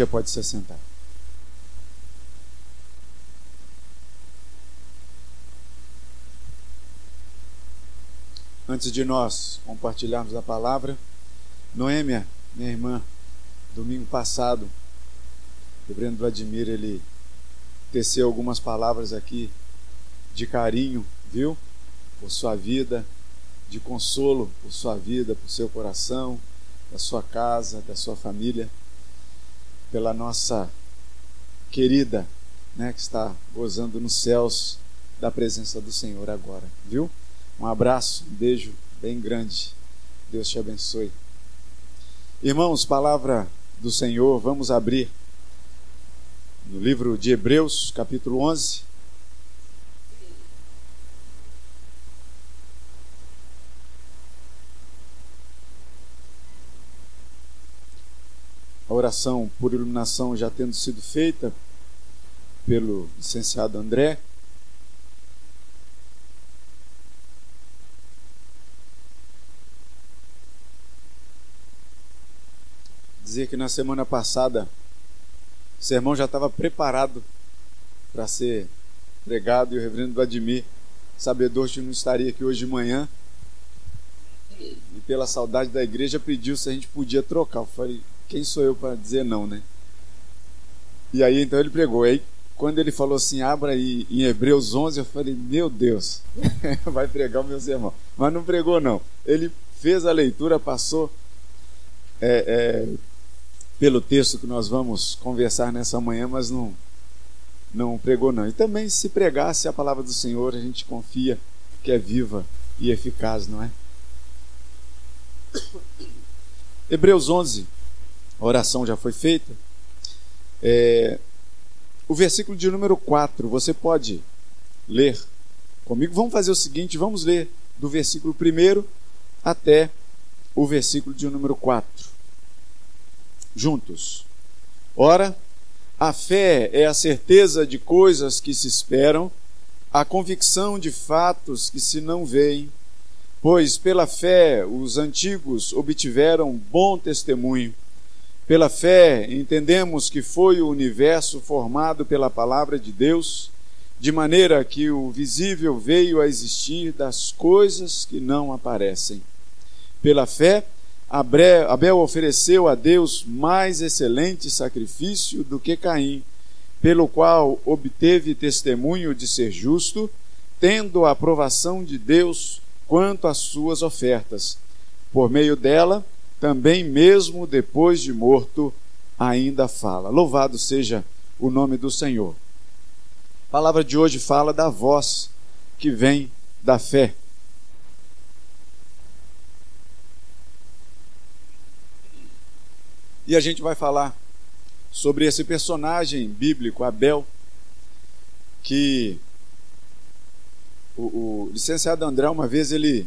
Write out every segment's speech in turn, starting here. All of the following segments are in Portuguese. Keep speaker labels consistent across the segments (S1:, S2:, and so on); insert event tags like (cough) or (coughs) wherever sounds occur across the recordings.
S1: Já pode se assentar. Antes de nós compartilharmos a palavra, Noêmia, minha irmã, domingo passado, o reverendo Vladimir, ele teceu algumas palavras aqui de carinho, viu? Por sua vida, de consolo por sua vida, por seu coração, da sua casa, da sua família, pela nossa querida, né, que está gozando nos céus da presença do Senhor agora, viu? Um abraço, um beijo bem grande. Deus te abençoe. Irmãos, palavra do Senhor, vamos abrir no livro de Hebreus, capítulo 11. A oração por iluminação já tendo sido feita pelo licenciado André. dizer que na semana passada o sermão já estava preparado para ser pregado e o reverendo Vladimir, sabedor que não estaria aqui hoje de manhã, e pela saudade da igreja pediu se a gente podia trocar. Eu falei, quem sou eu para dizer não, né? E aí então ele pregou. Aí quando ele falou assim, abra aí em Hebreus 11, eu falei, meu Deus, (laughs) vai pregar o meu sermão. Mas não pregou não. Ele fez a leitura, passou é, é, pelo texto que nós vamos conversar nessa manhã, mas não, não pregou não. E também se pregasse a palavra do Senhor, a gente confia que é viva e eficaz, não é? Hebreus 11, a oração já foi feita. É, o versículo de número 4, você pode ler comigo. Vamos fazer o seguinte: vamos ler do versículo 1 até o versículo de número 4 juntos. Ora, a fé é a certeza de coisas que se esperam, a convicção de fatos que se não veem, pois pela fé os antigos obtiveram bom testemunho. Pela fé entendemos que foi o universo formado pela palavra de Deus, de maneira que o visível veio a existir das coisas que não aparecem. Pela fé, Abel ofereceu a Deus mais excelente sacrifício do que Caim, pelo qual obteve testemunho de ser justo, tendo a aprovação de Deus quanto às suas ofertas. Por meio dela, também mesmo depois de morto, ainda fala. Louvado seja o nome do Senhor. A palavra de hoje fala da voz que vem da fé. E a gente vai falar sobre esse personagem bíblico, Abel, que o, o licenciado André, uma vez ele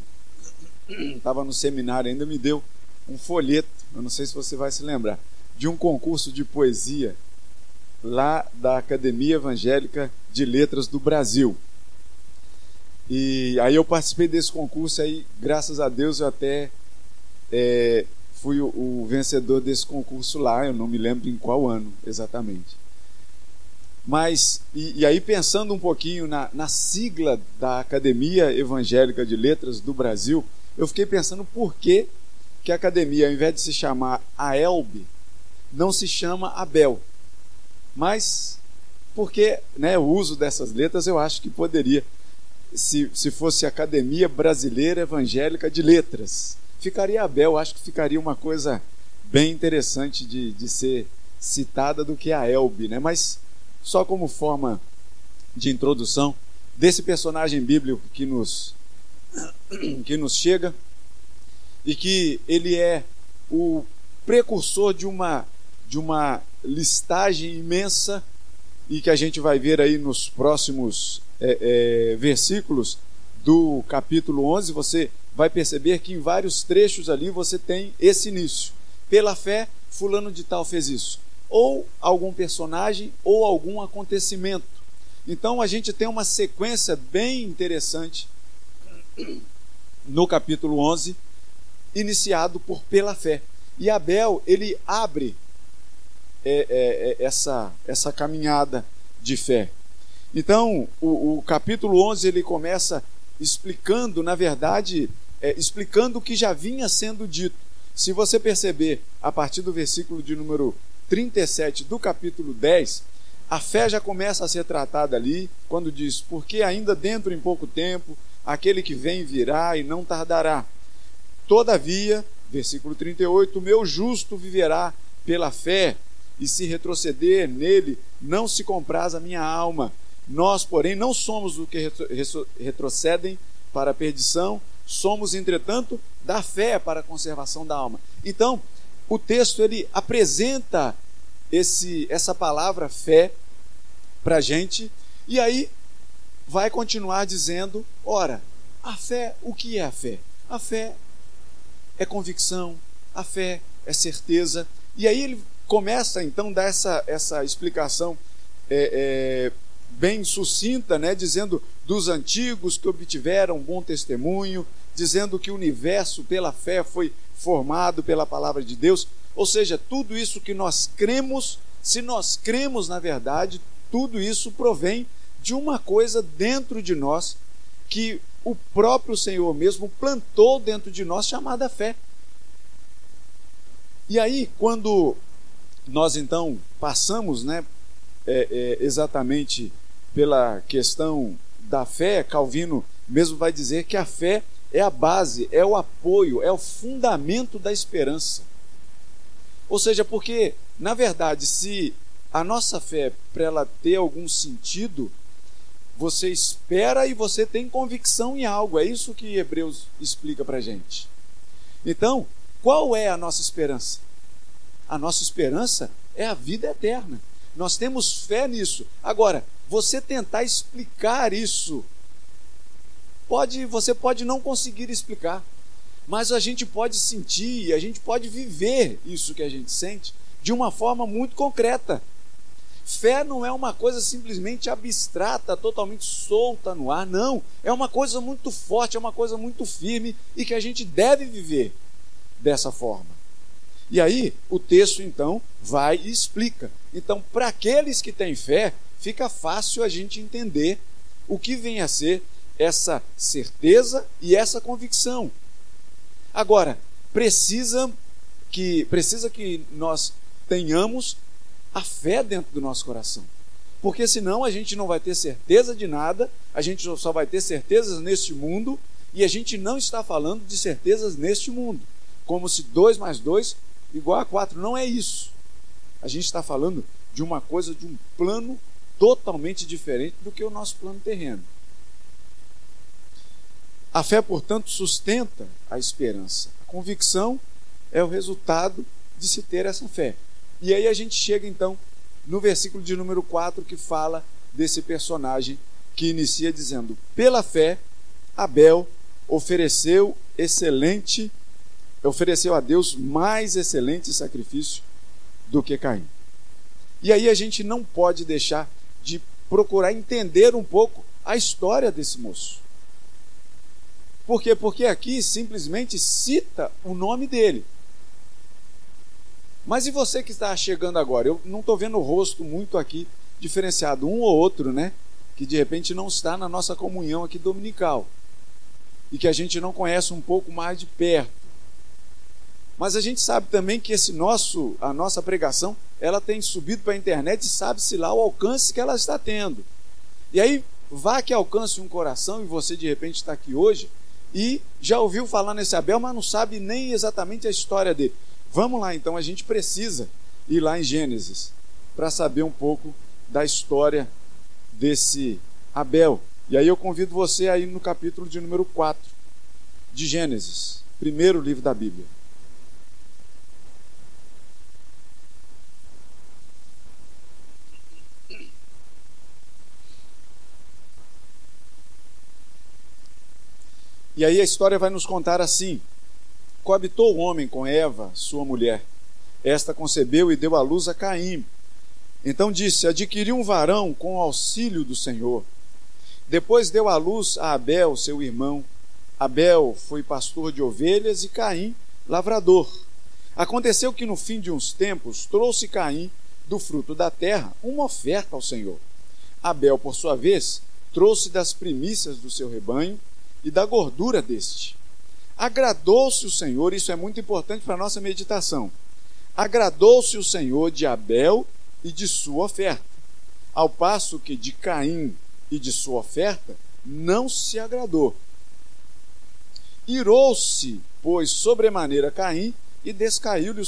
S1: (coughs) estava no seminário, ainda me deu um folheto, eu não sei se você vai se lembrar, de um concurso de poesia lá da Academia Evangélica de Letras do Brasil. E aí eu participei desse concurso aí, graças a Deus eu até é, fui o, o, vencedor desse concurso lá, eu não me lembro em qual ano exatamente. Mas, e, e aí pensando um pouquinho na, na, sigla da Academia Evangélica de Letras do Brasil, eu fiquei pensando por que, que a academia, ao invés de se chamar AELB, não se chama Abel. Mas, porque né, o uso dessas letras eu acho que poderia, se, se fosse Academia Brasileira Evangélica de Letras ficaria Abel, acho que ficaria uma coisa bem interessante de, de ser citada do que a Elbe, né? Mas só como forma de introdução desse personagem bíblico que nos (coughs) que nos chega e que ele é o precursor de uma de uma listagem imensa e que a gente vai ver aí nos próximos é, é, versículos do capítulo 11. Você vai perceber que em vários trechos ali você tem esse início. Pela fé, fulano de tal fez isso. Ou algum personagem ou algum acontecimento. Então a gente tem uma sequência bem interessante no capítulo 11, iniciado por pela fé. E Abel, ele abre é, é, é essa, essa caminhada de fé. Então, o, o, capítulo 11 ele começa explicando, na verdade, é, explicando o que já vinha sendo dito. Se você perceber, a partir do versículo de número 37 do capítulo 10, a fé já começa a ser tratada ali, quando diz: Porque ainda dentro em pouco tempo, aquele que vem virá e não tardará. Todavia, versículo 38, o meu justo viverá pela fé, e se retroceder nele, não se compraz a minha alma. Nós, porém, não somos o que retrocedem para a perdição, somos, entretanto, da fé para a conservação da alma. Então, o texto ele apresenta esse, essa palavra fé para a gente, e aí vai continuar dizendo: ora, a fé, o que é a fé? A fé é convicção, a fé é certeza. E aí ele começa então a dar essa, essa explicação é, é, bem sucinta, né, dizendo dos antigos que obtiveram bom testemunho, dizendo que o universo pela fé foi formado pela palavra de Deus. Ou seja, tudo isso que nós cremos, se nós cremos na verdade, tudo isso provém de uma coisa dentro de nós que o próprio Senhor mesmo plantou dentro de nós, chamada fé. E aí, quando nós então passamos, né, é, é, exatamente pela questão da fé, Calvino mesmo vai dizer que a fé é a base, é o apoio, é o fundamento da esperança. Ou seja, porque, na verdade, se a nossa fé, para ela ter algum sentido, você espera e você tem convicção em algo. É isso que Hebreus explica para gente. Então, qual é a nossa esperança? A nossa esperança é a vida eterna. Nós temos fé nisso. Agora, você tentar explicar isso, pode, você pode não conseguir explicar, mas a gente pode sentir, a gente pode viver isso que a gente sente de uma forma muito concreta. Fé não é uma coisa simplesmente abstrata, totalmente solta no ar, não. É uma coisa muito forte, é uma coisa muito firme e que a gente deve viver dessa forma. E aí, o texto então vai e explica. Então, para aqueles que têm fé, fica fácil a gente entender o que vem a ser essa certeza e essa convicção. Agora, precisa que precisa que nós tenhamos a fé dentro do nosso coração. Porque senão a gente não vai ter certeza de nada, a gente só vai ter certezas neste mundo, e a gente não está falando de certezas neste mundo. Como se 2 mais 2 igual a 4. Não é isso. A gente está falando de uma coisa, de um plano totalmente diferente do que o nosso plano terreno. A fé, portanto, sustenta a esperança. A convicção é o resultado de se ter essa fé. E aí a gente chega então no versículo de número 4 que fala desse personagem que inicia dizendo: Pela fé, Abel ofereceu excelente, ofereceu a Deus mais excelente sacrifício do que Caim. E aí a gente não pode deixar de procurar entender um pouco a história desse moço. Por quê? Porque aqui simplesmente cita o nome dele. Mas e você que está chegando agora? Eu não estou vendo o rosto muito aqui diferenciado, um ou outro, né? Que de repente não está na nossa comunhão aqui dominical e que a gente não conhece um pouco mais de perto. Mas a gente sabe também que esse nosso, a nossa pregação, ela tem subido para a internet e sabe-se lá o alcance que ela está tendo. E aí, vá que alcance um coração e você de repente está aqui hoje e já ouviu falar nesse Abel, mas não sabe nem exatamente a história dele. Vamos lá, então, a gente precisa ir lá em Gênesis para saber um pouco da história desse Abel. E aí eu convido você a ir no capítulo de número 4 de Gênesis, primeiro livro da Bíblia. E aí a história vai nos contar assim: Coabitou o homem com Eva, sua mulher. Esta concebeu e deu à luz a Caim. Então disse: Adquiri um varão com auxílio do Senhor. Depois deu à luz a Abel, seu irmão. Abel foi pastor de ovelhas e Caim, lavrador. Aconteceu que no fim de uns tempos trouxe Caim do fruto da terra uma oferta ao Senhor. Abel, por sua vez, trouxe das primícias do seu rebanho e da gordura deste. Agradou-se o Senhor, isso é muito importante para a nossa meditação. Agradou-se o Senhor de Abel e de sua oferta, ao passo que de Caim e de sua oferta não se agradou. Irou-se, pois, sobremaneira Caim e descaiu-lhe o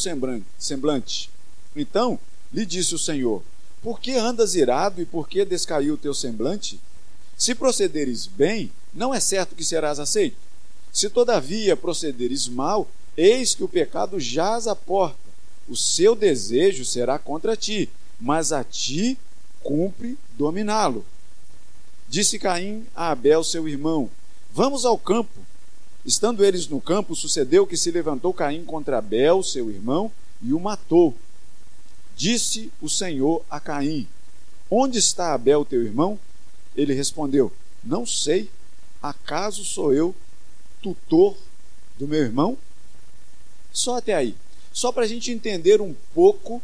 S1: semblante. Então lhe disse o Senhor: Por que andas irado e por que descaiu o teu semblante? Se procederes bem, não é certo que serás aceito. Se todavia procederes mal, eis que o pecado jaz à porta. O seu desejo será contra ti, mas a ti cumpre dominá-lo. Disse Caim a Abel, seu irmão: Vamos ao campo. Estando eles no campo, sucedeu que se levantou Caim contra Abel, seu irmão, e o matou. Disse o Senhor a Caim: Onde está Abel, teu irmão? Ele respondeu: Não sei. Acaso sou eu tutor do meu irmão? Só até aí. Só para a gente entender um pouco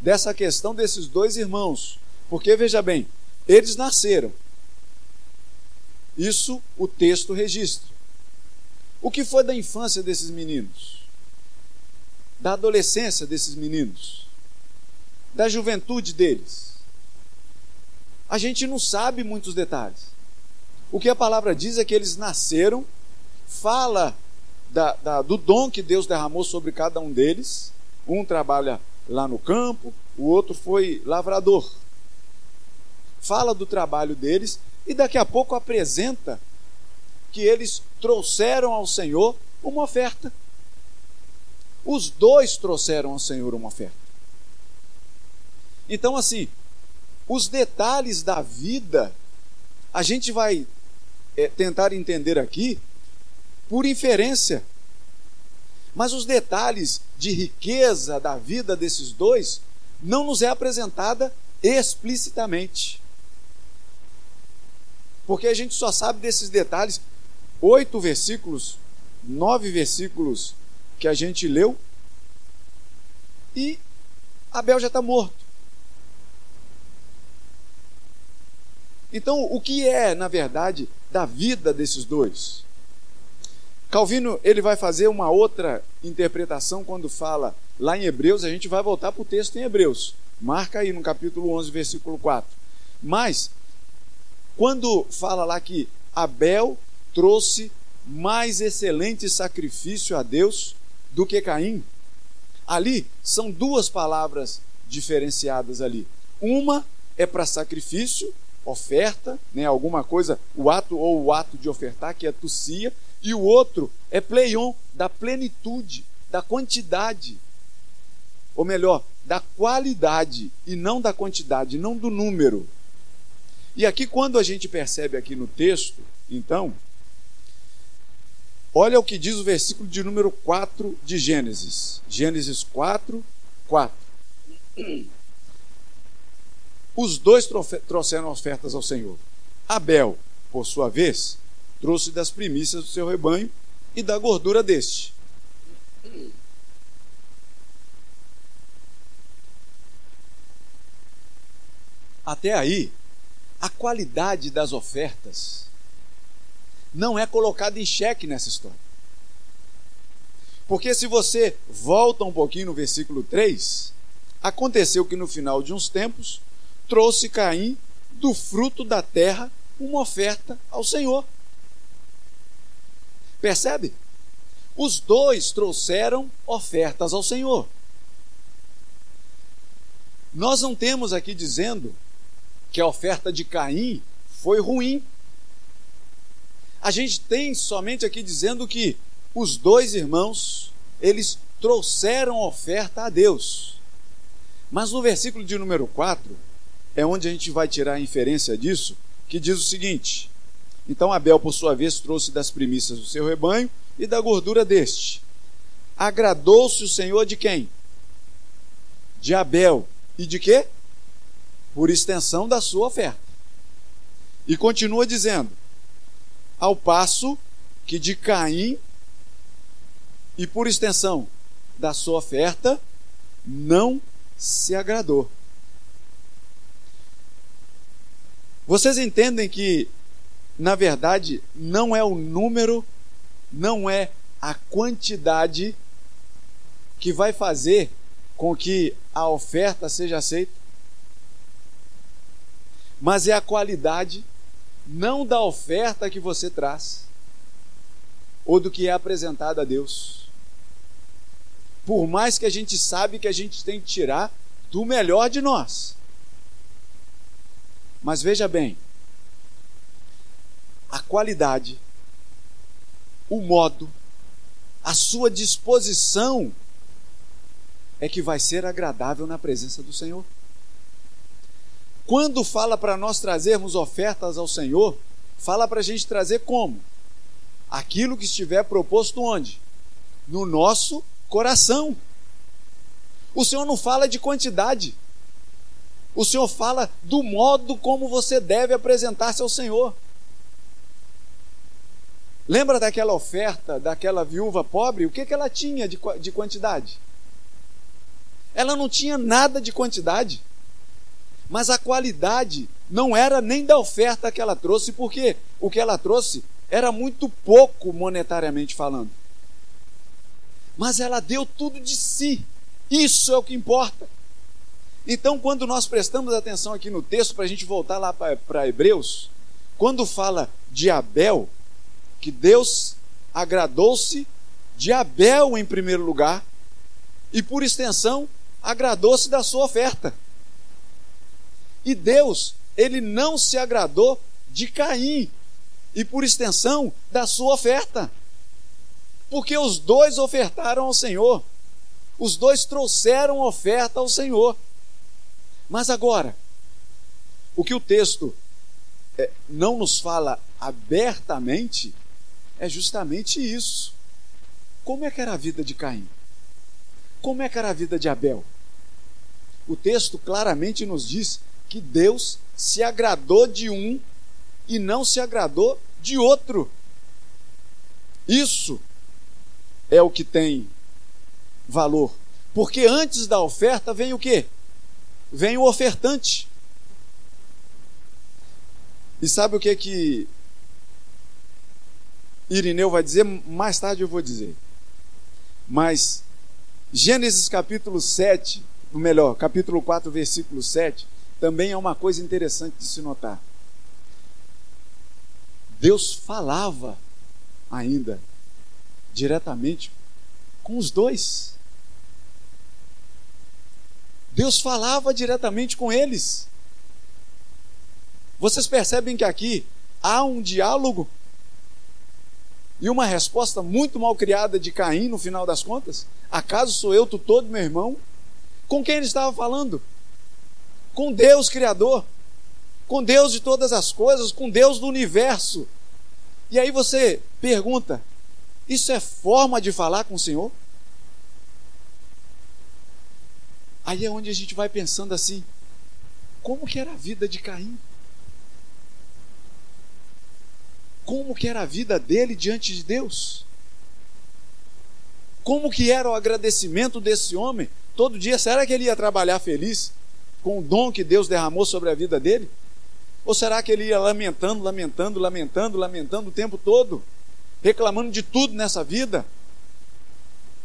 S1: dessa questão desses dois irmãos. Porque, veja bem, eles nasceram. Isso o texto registra. O que foi da infância desses meninos? Da adolescência desses meninos? Da juventude deles? A gente não sabe muitos detalhes. O que a palavra diz é que eles nasceram, fala da, da, do dom que Deus derramou sobre cada um deles. Um trabalha lá no campo, o outro foi lavrador. Fala do trabalho deles e daqui a pouco apresenta que eles trouxeram ao Senhor uma oferta. Os dois trouxeram ao Senhor uma oferta. Então, assim, os detalhes da vida, a gente vai é, tentar entender aqui por inferência. Mas os detalhes de riqueza da vida desses dois não nos é apresentada explicitamente. Porque a gente só sabe desses detalhes, oito versículos, nove versículos que a gente leu, e Abel já está morto. Então, o que é, na verdade, da vida desses dois? Calvino ele vai fazer uma outra interpretação quando fala lá em Hebreus, a gente vai voltar para o texto em Hebreus. Marca aí no capítulo 11, versículo 4. Mas, quando fala lá que Abel trouxe mais excelente sacrifício a Deus do que Caim, ali são duas palavras diferenciadas ali. Uma é para sacrifício oferta, né, alguma coisa, o ato ou o ato de ofertar, que é tossia, e o outro é pleion, da plenitude, da quantidade. Ou melhor, da qualidade e não da quantidade, não do número. E aqui, quando a gente percebe aqui no texto, então, olha o que diz o versículo de número 4 de Gênesis. Gênesis 4, 4. Os dois trouxeram ofertas ao Senhor. Abel, por sua vez, trouxe das primícias do seu rebanho e da gordura deste. Até aí, a qualidade das ofertas não é colocada em xeque nessa história. Porque se você volta um pouquinho no versículo 3, aconteceu que no final de uns tempos, trouxe Caim do fruto da terra uma oferta ao Senhor. Percebe? Os dois trouxeram ofertas ao Senhor. Nós não temos aqui dizendo que a oferta de Caim foi ruim. A gente tem somente aqui dizendo que os dois irmãos, eles trouxeram oferta a Deus. Mas no versículo de número 4, é onde a gente vai tirar a inferência disso, que diz o seguinte: então Abel, por sua vez, trouxe das primícias do seu rebanho e da gordura deste. Agradou-se o Senhor de quem? De Abel. E de quê? Por extensão da sua oferta. E continua dizendo: ao passo que de Caim, e por extensão da sua oferta, não se agradou. Vocês entendem que na verdade, não é o número, não é a quantidade que vai fazer com que a oferta seja aceita, mas é a qualidade, não da oferta que você traz, ou do que é apresentado a Deus. Por mais que a gente sabe que a gente tem que tirar do melhor de nós. Mas veja bem, a qualidade, o modo, a sua disposição é que vai ser agradável na presença do Senhor. Quando fala para nós trazermos ofertas ao Senhor, fala para a gente trazer como? Aquilo que estiver proposto onde? No nosso coração. O Senhor não fala de quantidade. O Senhor fala do modo como você deve apresentar-se ao Senhor. Lembra daquela oferta daquela viúva pobre? O que, que ela tinha de, de quantidade? Ela não tinha nada de quantidade. Mas a qualidade não era nem da oferta que ela trouxe, porque o que ela trouxe era muito pouco monetariamente falando. Mas ela deu tudo de si. Isso é o que importa. Então, quando nós prestamos atenção aqui no texto, para a gente voltar lá para Hebreus, quando fala de Abel, que Deus agradou-se de Abel em primeiro lugar, e por extensão, agradou-se da sua oferta. E Deus, ele não se agradou de Caim, e por extensão, da sua oferta. Porque os dois ofertaram ao Senhor, os dois trouxeram oferta ao Senhor. Mas agora, o que o texto é, não nos fala abertamente é justamente isso. Como é que era a vida de Caim? Como é que era a vida de Abel? O texto claramente nos diz que Deus se agradou de um e não se agradou de outro. Isso é o que tem valor. Porque antes da oferta vem o quê? vem o ofertante. E sabe o que que Irineu vai dizer? Mais tarde eu vou dizer. Mas Gênesis capítulo 7, ou melhor, capítulo 4, versículo 7, também é uma coisa interessante de se notar. Deus falava ainda diretamente com os dois. Deus falava diretamente com eles. Vocês percebem que aqui há um diálogo e uma resposta muito mal criada de Caim no final das contas? Acaso sou eu tutor do meu irmão? Com quem ele estava falando? Com Deus Criador, com Deus de todas as coisas, com Deus do universo. E aí você pergunta: isso é forma de falar com o Senhor? Aí é onde a gente vai pensando assim: como que era a vida de Caim? Como que era a vida dele diante de Deus? Como que era o agradecimento desse homem? Todo dia, será que ele ia trabalhar feliz com o dom que Deus derramou sobre a vida dele? Ou será que ele ia lamentando, lamentando, lamentando, lamentando o tempo todo, reclamando de tudo nessa vida?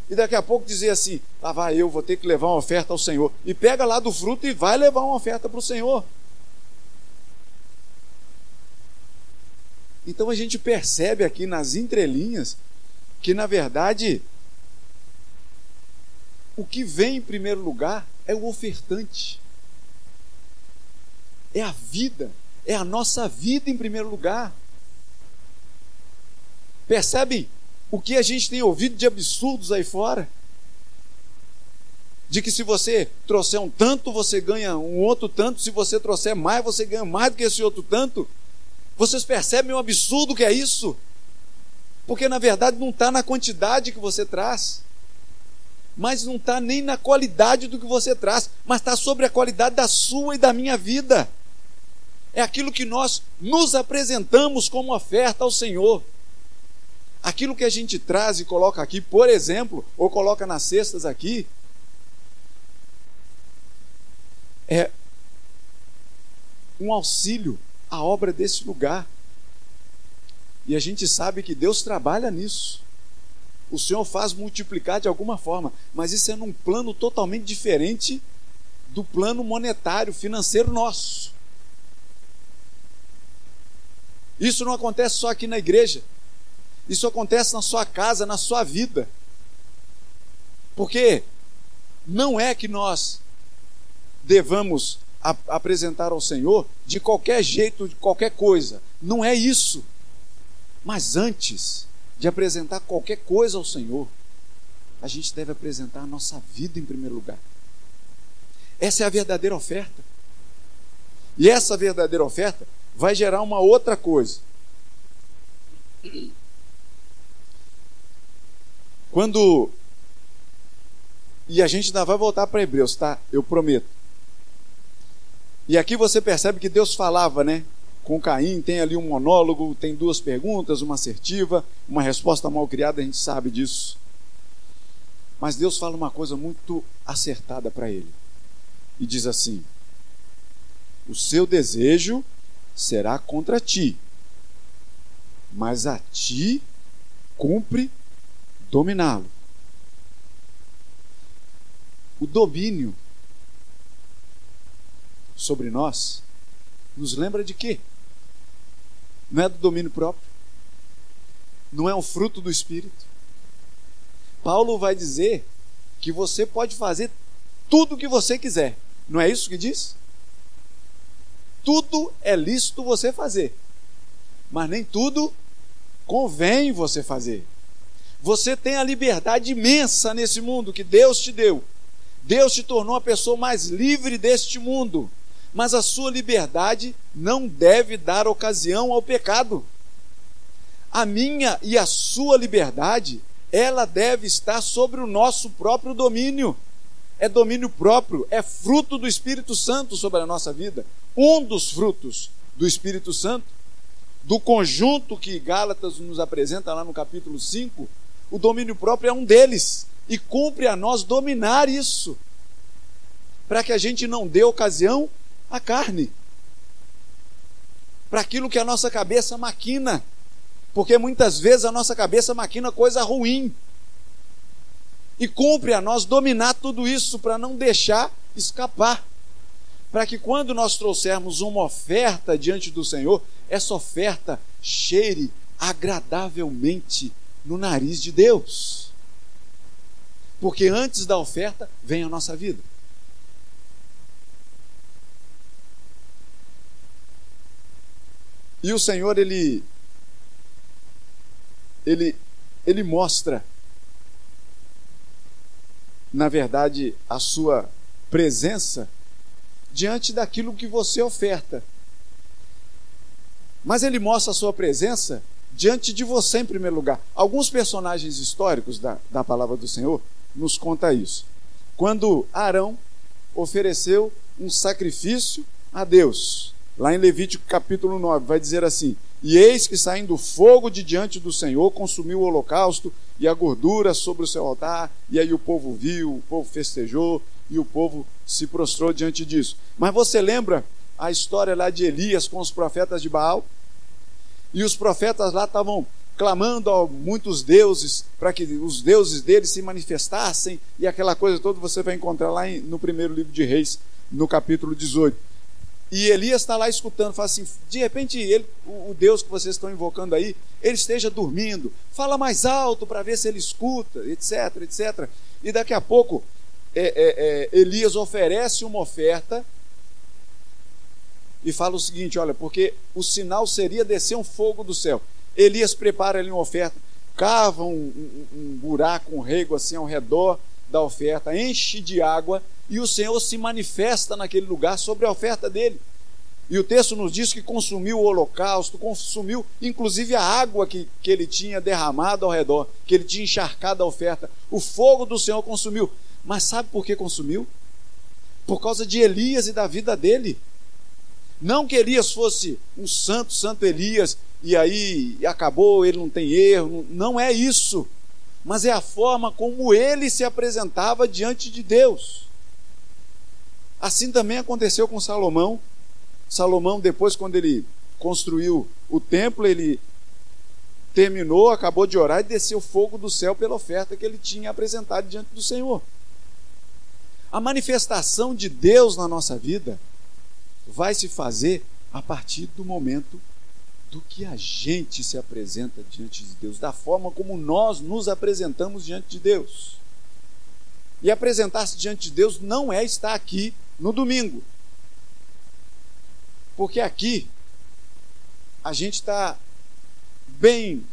S1: e daqui a pouco dizer assim: lá vai eu, vou ter que levar uma oferta ao Senhor. E pega lá do fruto e vai levar uma oferta para o Senhor. Então a gente percebe aqui nas entrelinhas que, na verdade, o que vem em primeiro lugar é o ofertante, é a vida, é a nossa vida em primeiro lugar. Percebem o que a gente tem ouvido de absurdos aí fora. De que se você trouxer um tanto, você ganha um outro tanto, se você trouxer mais, você ganha mais do que esse outro tanto. Vocês percebem o absurdo que é isso? Porque na verdade não está na quantidade que você traz, mas não está nem na qualidade do que você traz, mas está sobre a qualidade da sua e da minha vida. É aquilo que nós nos apresentamos como oferta ao Senhor. Aquilo que a gente traz e coloca aqui, por exemplo, ou coloca nas cestas aqui, é um auxílio a obra desse lugar. E a gente sabe que Deus trabalha nisso. O Senhor faz multiplicar de alguma forma, mas isso é num plano totalmente diferente do plano monetário, financeiro nosso. Isso não acontece só aqui na igreja. Isso acontece na sua casa, na sua vida. Porque não é que nós devamos apresentar ao Senhor de qualquer jeito, de qualquer coisa. Não é isso. Mas antes de apresentar qualquer coisa ao Senhor, a gente deve apresentar a nossa vida em primeiro lugar. Essa é a verdadeira oferta. E essa verdadeira oferta vai gerar uma outra coisa. Quando. E a gente ainda vai voltar para Hebreus, tá? Eu prometo. E aqui você percebe que Deus falava, né? Com Caim, tem ali um monólogo, tem duas perguntas, uma assertiva, uma resposta mal criada, a gente sabe disso. Mas Deus fala uma coisa muito acertada para ele. E diz assim: O seu desejo será contra ti, mas a ti cumpre dominá-lo. O domínio sobre nós nos lembra de quê? Não é do domínio próprio, não é um fruto do Espírito. Paulo vai dizer que você pode fazer tudo o que você quiser, não é isso que diz? tudo é lícito você fazer, mas nem tudo convém você fazer. Você tem a liberdade imensa nesse mundo que Deus te deu. Deus te tornou a pessoa mais livre deste mundo, mas a sua liberdade não deve dar ocasião ao pecado. A minha e a sua liberdade, ela deve estar sobre o nosso próprio domínio. É domínio próprio, é fruto do Espírito Santo sobre a nossa vida um dos frutos do Espírito Santo, do conjunto que Gálatas nos apresenta lá no capítulo 5, o domínio próprio é um deles. E cumpre a nós dominar isso, para que a gente não dê ocasião à carne, para aquilo que a nossa cabeça maquina, porque muitas vezes a nossa cabeça maquina coisa ruim. E cumpre a nós dominar tudo isso para não deixar escapar para que quando nós trouxermos uma oferta diante do Senhor, essa oferta cheire agradavelmente no nariz de Deus. Porque antes da oferta vem a nossa vida. E o Senhor ele ele ele mostra na verdade a sua presença diante daquilo que você oferta. Mas ele mostra a sua presença diante de você em primeiro lugar. Alguns personagens históricos da, da palavra do Senhor nos conta isso. Quando Arão ofereceu um sacrifício a Deus, lá em Levítico capítulo 9, vai dizer assim: E eis que saindo fogo de diante do Senhor consumiu o holocausto e a gordura sobre o seu altar, e aí o povo viu, o povo festejou, e o povo se prostrou diante disso. Mas você lembra a história lá de Elias com os profetas de Baal? E os profetas lá estavam clamando a muitos deuses para que os deuses deles se manifestassem e aquela coisa toda você vai encontrar lá no primeiro livro de Reis, no capítulo 18. E Elias está lá escutando, fala assim: de repente, ele, o, Deus que vocês estão invocando aí, ele esteja dormindo, fala mais alto para ver se ele escuta, etc, etc. E daqui a pouco é, é, é, Elias oferece uma oferta e fala o seguinte: olha, porque o sinal seria descer um fogo do céu. Elias prepara ali uma oferta, cava um, um, um buraco, um rego assim ao redor da oferta, enche de água e o Senhor se manifesta naquele lugar sobre a oferta dele. E o texto nos diz que consumiu o holocausto, consumiu inclusive a água que, que ele tinha derramado ao redor, que ele tinha encharcado a oferta. O fogo do Senhor consumiu. Mas sabe por que consumiu? Por causa de Elias e da vida dele. Não que Elias fosse um santo, santo Elias, e aí acabou, ele não tem erro. Não é isso. Mas é a forma como ele se apresentava diante de Deus. Assim também aconteceu com Salomão. Salomão, depois, quando ele construiu o templo, ele terminou, acabou de orar e desceu fogo do céu pela oferta que ele tinha apresentado diante do Senhor. A manifestação de Deus na nossa vida vai se fazer a partir do momento do que a gente se apresenta diante de Deus, da forma como nós nos apresentamos diante de Deus. E apresentar-se diante de Deus não é estar aqui no domingo. Porque aqui a gente está bem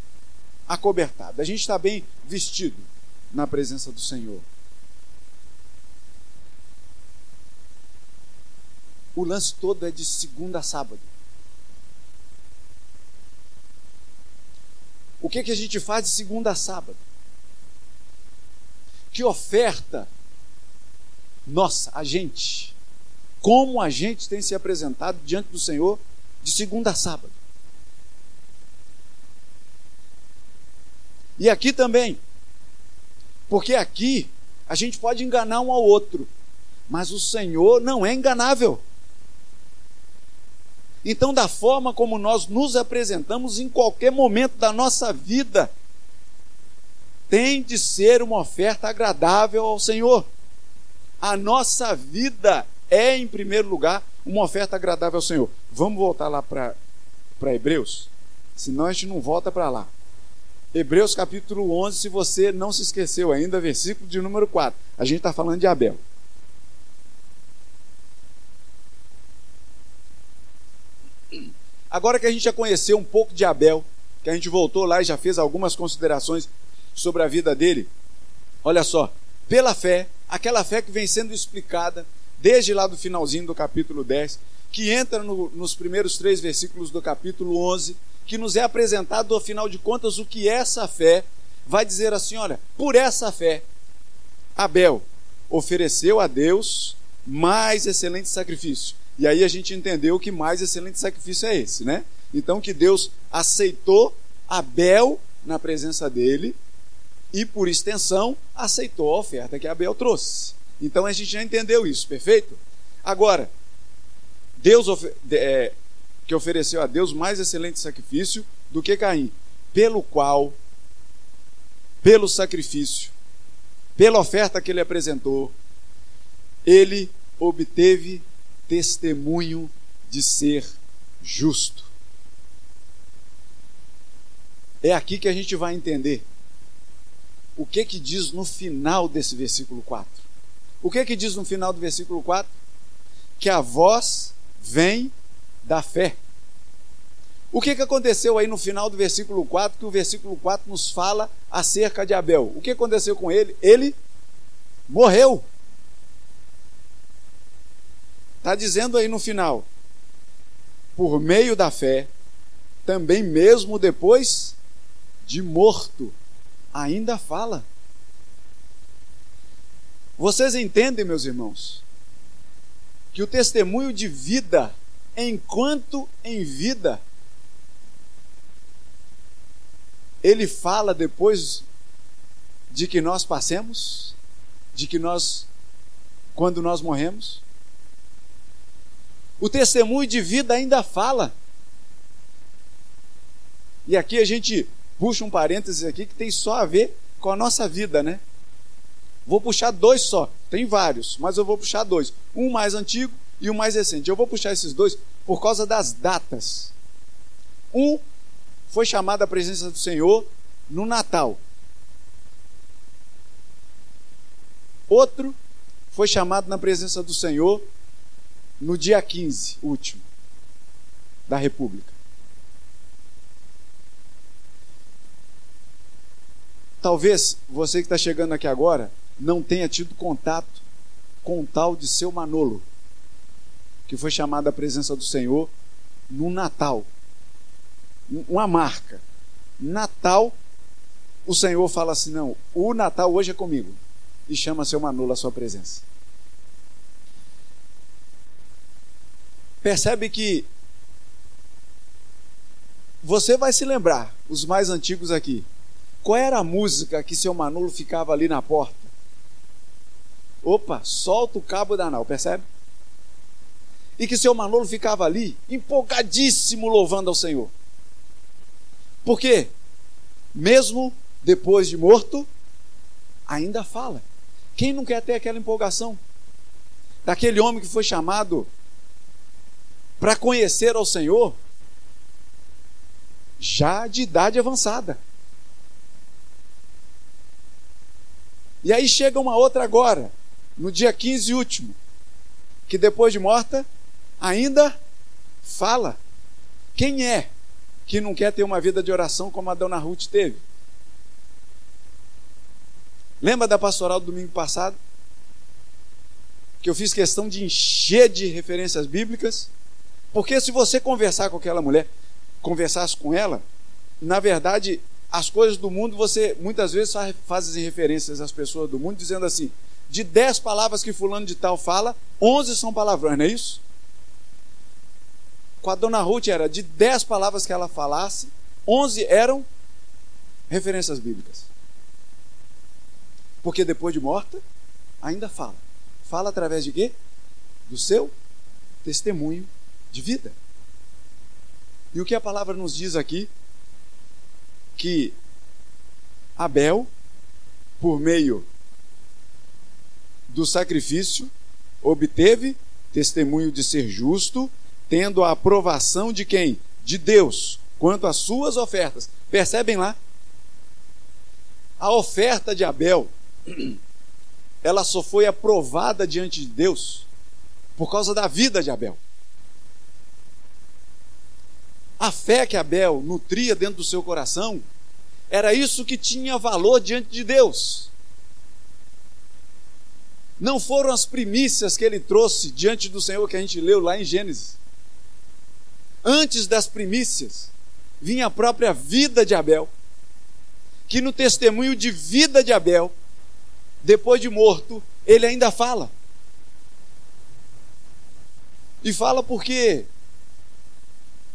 S1: acobertado, a gente está bem vestido na presença do Senhor. O lance todo é de segunda a sábado. O que, que a gente faz de segunda a sábado? Que oferta nossa, a gente, como a gente tem se apresentado diante do Senhor de segunda a sábado. E aqui também, porque aqui a gente pode enganar um ao outro, mas o Senhor não é enganável. Então, da forma como nós nos apresentamos em qualquer momento da nossa vida, tem de ser uma oferta agradável ao Senhor. A nossa vida é, em primeiro lugar, uma oferta agradável ao Senhor. Vamos voltar lá para Hebreus? Senão a gente não volta para lá. Hebreus capítulo 11, se você não se esqueceu ainda, versículo de número 4. A gente está falando de Abel. Agora que a gente já conheceu um pouco de Abel, que a gente voltou lá e já fez algumas considerações sobre a vida dele, olha só, pela fé, aquela fé que vem sendo explicada desde lá do finalzinho do capítulo 10, que entra no, nos primeiros três versículos do capítulo 11, que nos é apresentado, afinal de contas, o que é essa fé, vai dizer assim: olha, por essa fé, Abel ofereceu a Deus mais excelente sacrifício e aí a gente entendeu que mais excelente sacrifício é esse, né? Então que Deus aceitou Abel na presença dele e por extensão aceitou a oferta que Abel trouxe. Então a gente já entendeu isso, perfeito? Agora, Deus é, que ofereceu a Deus mais excelente sacrifício do que Caim, pelo qual, pelo sacrifício, pela oferta que ele apresentou, ele obteve testemunho de ser justo. É aqui que a gente vai entender o que que diz no final desse versículo 4. O que que diz no final do versículo 4? Que a voz vem da fé. O que, que aconteceu aí no final do versículo 4? Que o versículo 4 nos fala acerca de Abel. O que aconteceu com ele? Ele morreu. Está dizendo aí no final, por meio da fé, também mesmo depois de morto, ainda fala. Vocês entendem, meus irmãos, que o testemunho de vida, enquanto em vida, ele fala depois de que nós passemos, de que nós, quando nós morremos. O testemunho de vida ainda fala. E aqui a gente puxa um parênteses aqui que tem só a ver com a nossa vida, né? Vou puxar dois só, tem vários, mas eu vou puxar dois. Um mais antigo e um mais recente. Eu vou puxar esses dois por causa das datas. Um foi chamado à presença do Senhor no Natal. Outro foi chamado na presença do Senhor no dia 15, último, da República. Talvez você que está chegando aqui agora não tenha tido contato com o tal de seu Manolo, que foi chamado à presença do Senhor no Natal. Uma marca. Natal, o Senhor fala assim: não, o Natal hoje é comigo. E chama seu Manolo à sua presença. Percebe que você vai se lembrar, os mais antigos aqui, qual era a música que seu Manolo ficava ali na porta? Opa, solta o cabo da nau, percebe? e que seu Manolo ficava ali, empolgadíssimo, louvando ao Senhor. Por quê? Mesmo depois de morto, ainda fala. Quem não quer ter aquela empolgação? Daquele homem que foi chamado para conhecer ao Senhor, já de idade avançada. E aí chega uma outra agora, no dia 15 último, que depois de morta, ainda fala. Quem é que não quer ter uma vida de oração como a dona Ruth teve? Lembra da pastoral do domingo passado? Que eu fiz questão de encher de referências bíblicas? Porque se você conversar com aquela mulher, conversasse com ela, na verdade, as coisas do mundo, você muitas vezes faz referências às pessoas do mundo, dizendo assim: de dez palavras que fulano de tal fala, onze são palavrões, não é isso? Com a dona Ruth era de dez palavras que ela falasse, onze eram referências bíblicas. Porque depois de morta, ainda fala. Fala através de quê? Do seu testemunho de vida. E o que a palavra nos diz aqui? Que Abel, por meio do sacrifício, obteve testemunho de ser justo, tendo a aprovação de quem? De Deus, quanto às suas ofertas. Percebem lá? A oferta de Abel ela só foi aprovada diante de Deus por causa da vida de Abel. A fé que Abel nutria dentro do seu coração era isso que tinha valor diante de Deus. Não foram as primícias que ele trouxe diante do Senhor que a gente leu lá em Gênesis. Antes das primícias, vinha a própria vida de Abel, que no testemunho de vida de Abel, depois de morto, ele ainda fala. E fala porque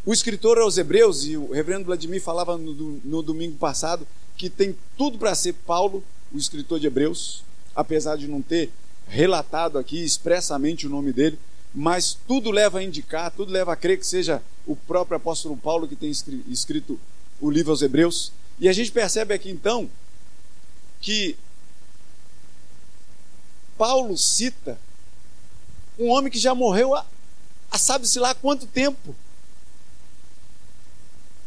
S1: o escritor aos Hebreus, e o reverendo Vladimir falava no, no domingo passado, que tem tudo para ser Paulo, o escritor de Hebreus, apesar de não ter relatado aqui expressamente o nome dele, mas tudo leva a indicar, tudo leva a crer que seja o próprio apóstolo Paulo que tem escrito o livro aos Hebreus. E a gente percebe aqui então que Paulo cita um homem que já morreu há, há sabe-se lá quanto tempo,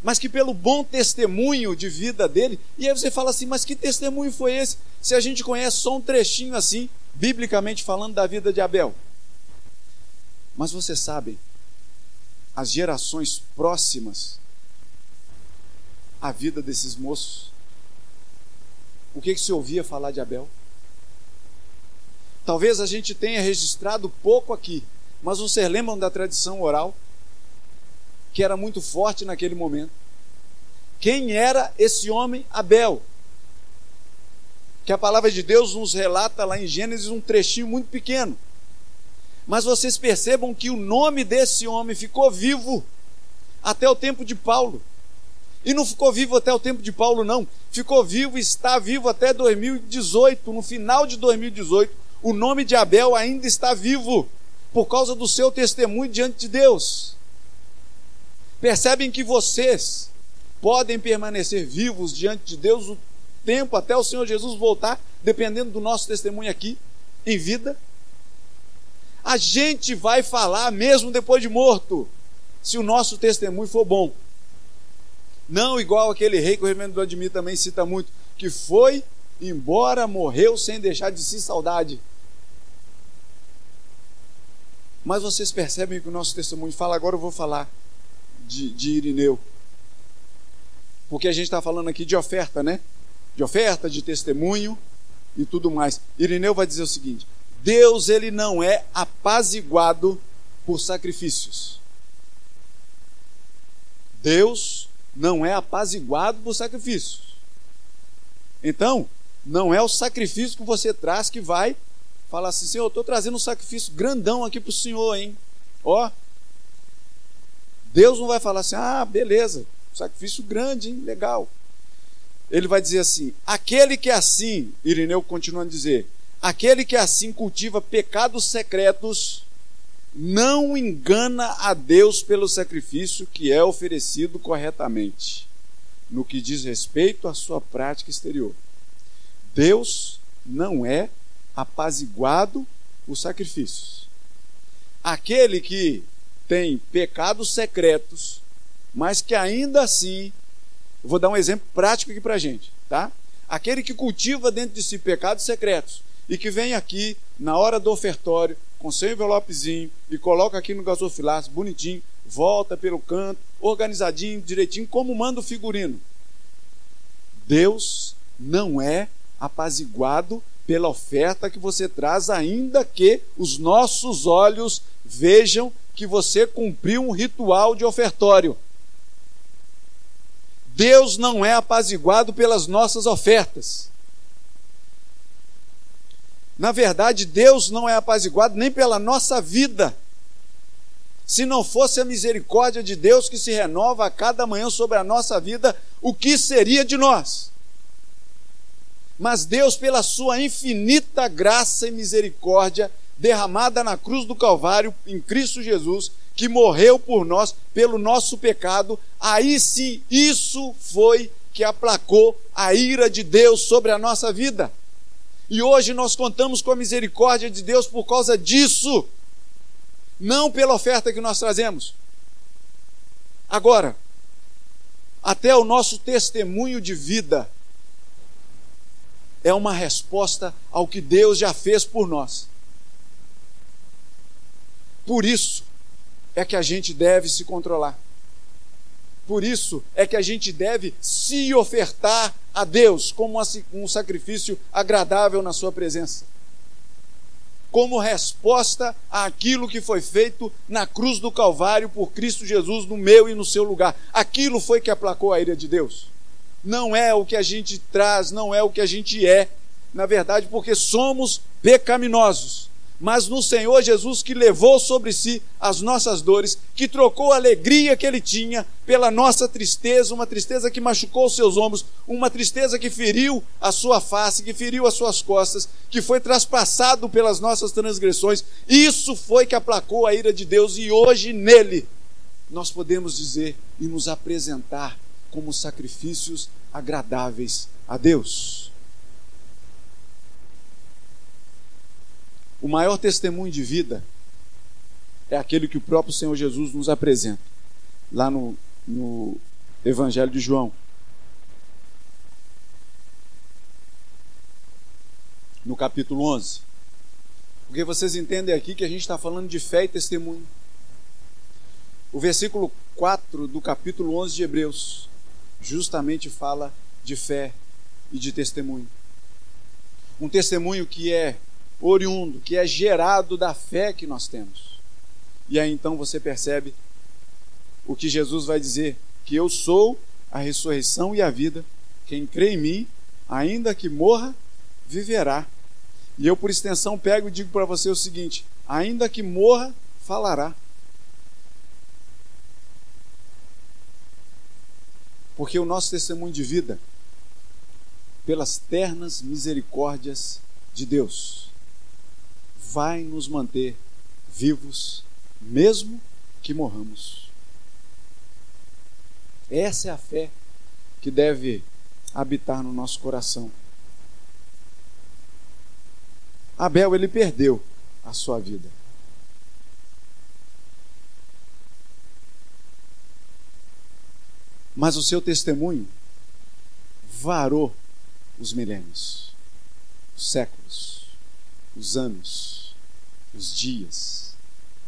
S1: mas que pelo bom testemunho de vida dele, e aí você fala assim, mas que testemunho foi esse? Se a gente conhece só um trechinho assim, biblicamente falando da vida de Abel. Mas você sabe, as gerações próximas à vida desses moços, o que, que se ouvia falar de Abel? Talvez a gente tenha registrado pouco aqui, mas vocês lembram da tradição oral? Que era muito forte naquele momento. Quem era esse homem Abel? Que a palavra de Deus nos relata lá em Gênesis um trechinho muito pequeno. Mas vocês percebam que o nome desse homem ficou vivo até o tempo de Paulo. E não ficou vivo até o tempo de Paulo, não. Ficou vivo, está vivo até 2018, no final de 2018, o nome de Abel ainda está vivo por causa do seu testemunho diante de Deus. Percebem que vocês podem permanecer vivos diante de Deus o tempo até o Senhor Jesus voltar, dependendo do nosso testemunho aqui, em vida. A gente vai falar mesmo depois de morto, se o nosso testemunho for bom. Não igual aquele rei que o reverendo Vladimir também cita muito, que foi embora, morreu sem deixar de si saudade. Mas vocês percebem que o nosso testemunho fala, agora eu vou falar de, de Irineu. Porque a gente está falando aqui de oferta, né? De oferta, de testemunho e tudo mais. Irineu vai dizer o seguinte: Deus ele não é apaziguado por sacrifícios. Deus não é apaziguado por sacrifícios. Então, não é o sacrifício que você traz que vai Fala assim, Senhor, eu estou trazendo um sacrifício grandão aqui para o Senhor, hein? Ó, Deus não vai falar assim, ah, beleza, sacrifício grande, hein? Legal. Ele vai dizer assim: aquele que é assim, Irineu continua a dizer, aquele que é assim cultiva pecados secretos, não engana a Deus pelo sacrifício que é oferecido corretamente, no que diz respeito à sua prática exterior. Deus não é apaziguado por sacrifícios. Aquele que tem pecados secretos, mas que ainda assim, vou dar um exemplo prático aqui para gente, tá? Aquele que cultiva dentro de si pecados secretos e que vem aqui na hora do ofertório com seu envelopezinho e coloca aqui no gasofilaço bonitinho, volta pelo canto, organizadinho, direitinho, como manda o figurino. Deus não é apaziguado pela oferta que você traz, ainda que os nossos olhos vejam que você cumpriu um ritual de ofertório. Deus não é apaziguado pelas nossas ofertas. Na verdade, Deus não é apaziguado nem pela nossa vida. Se não fosse a misericórdia de Deus que se renova a cada manhã sobre a nossa vida, o que seria de nós? Mas Deus, pela sua infinita graça e misericórdia, derramada na cruz do Calvário em Cristo Jesus, que morreu por nós pelo nosso pecado, aí sim, isso foi que aplacou a ira de Deus sobre a nossa vida. E hoje nós contamos com a misericórdia de Deus por causa disso, não pela oferta que nós trazemos. Agora, até o nosso testemunho de vida é uma resposta ao que Deus já fez por nós. Por isso é que a gente deve se controlar. Por isso é que a gente deve se ofertar a Deus como um sacrifício agradável na Sua presença. Como resposta àquilo que foi feito na cruz do Calvário por Cristo Jesus no meu e no seu lugar. Aquilo foi que aplacou a ira de Deus não é o que a gente traz, não é o que a gente é, na verdade, porque somos pecaminosos. Mas no Senhor Jesus que levou sobre si as nossas dores, que trocou a alegria que ele tinha pela nossa tristeza, uma tristeza que machucou os seus ombros, uma tristeza que feriu a sua face, que feriu as suas costas, que foi traspassado pelas nossas transgressões. Isso foi que aplacou a ira de Deus e hoje nele nós podemos dizer e nos apresentar como sacrifícios agradáveis a Deus. O maior testemunho de vida é aquele que o próprio Senhor Jesus nos apresenta, lá no, no Evangelho de João. No capítulo 11. Porque vocês entendem aqui que a gente está falando de fé e testemunho. O versículo 4 do capítulo 11 de Hebreus justamente fala de fé e de testemunho. Um testemunho que é oriundo, que é gerado da fé que nós temos. E aí então você percebe o que Jesus vai dizer: que eu sou a ressurreição e a vida. Quem crê em mim, ainda que morra, viverá. E eu, por extensão, pego e digo para você o seguinte: ainda que morra, falará. Porque o nosso testemunho de vida, pelas ternas misericórdias de Deus, vai nos manter vivos, mesmo que morramos. Essa é a fé que deve habitar no nosso coração. Abel, ele perdeu a sua vida. Mas o seu testemunho varou os milênios, os séculos, os anos, os dias,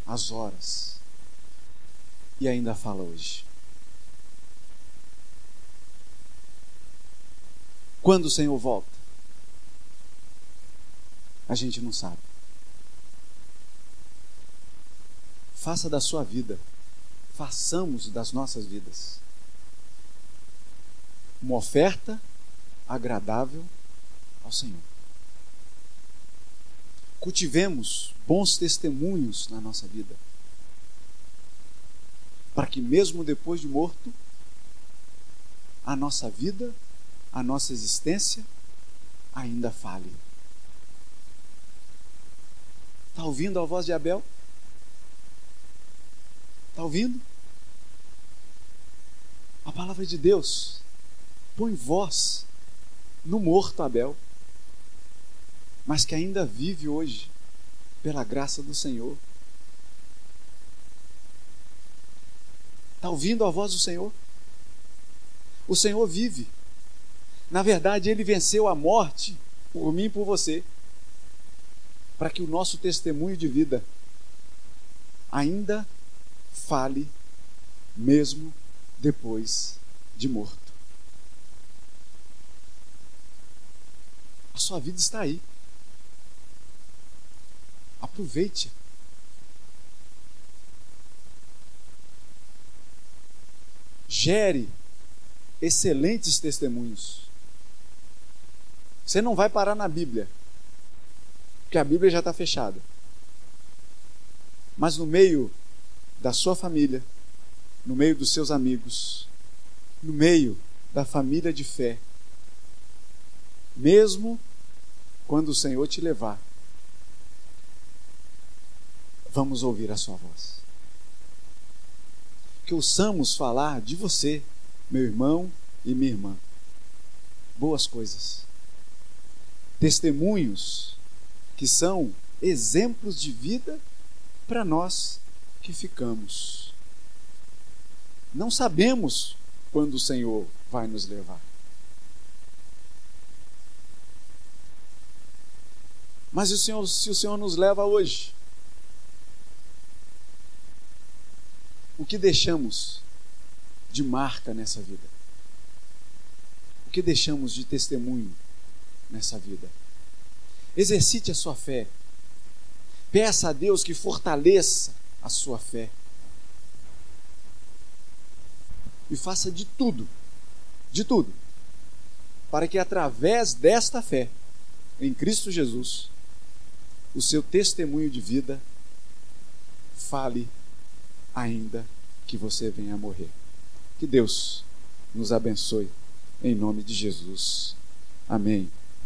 S1: as horas, e ainda fala hoje. Quando o Senhor volta? A gente não sabe. Faça da sua vida, façamos das nossas vidas uma oferta agradável ao Senhor. Cultivemos bons testemunhos na nossa vida, para que, mesmo depois de morto, a nossa vida, a nossa existência ainda fale. Está ouvindo a voz de Abel? ouvindo? A palavra de Deus põe voz no morto Abel, mas que ainda vive hoje, pela graça do Senhor. Está ouvindo a voz do Senhor? O Senhor vive. Na verdade, ele venceu a morte por mim e por você, para que o nosso testemunho de vida ainda fale, mesmo depois de morto. A sua vida está aí. Aproveite. Gere excelentes testemunhos. Você não vai parar na Bíblia, porque a Bíblia já está fechada. Mas no meio da sua família, no meio dos seus amigos, no meio da família de fé, mesmo quando o Senhor te levar, vamos ouvir a sua voz. Que ouçamos falar de você, meu irmão e minha irmã. Boas coisas. Testemunhos que são exemplos de vida para nós que ficamos. Não sabemos quando o Senhor vai nos levar. Mas o Senhor, se o Senhor nos leva hoje, o que deixamos de marca nessa vida? O que deixamos de testemunho nessa vida? Exercite a sua fé. Peça a Deus que fortaleça a sua fé. E faça de tudo, de tudo, para que através desta fé em Cristo Jesus, o seu testemunho de vida fale ainda que você venha a morrer. Que Deus nos abençoe em nome de Jesus. Amém.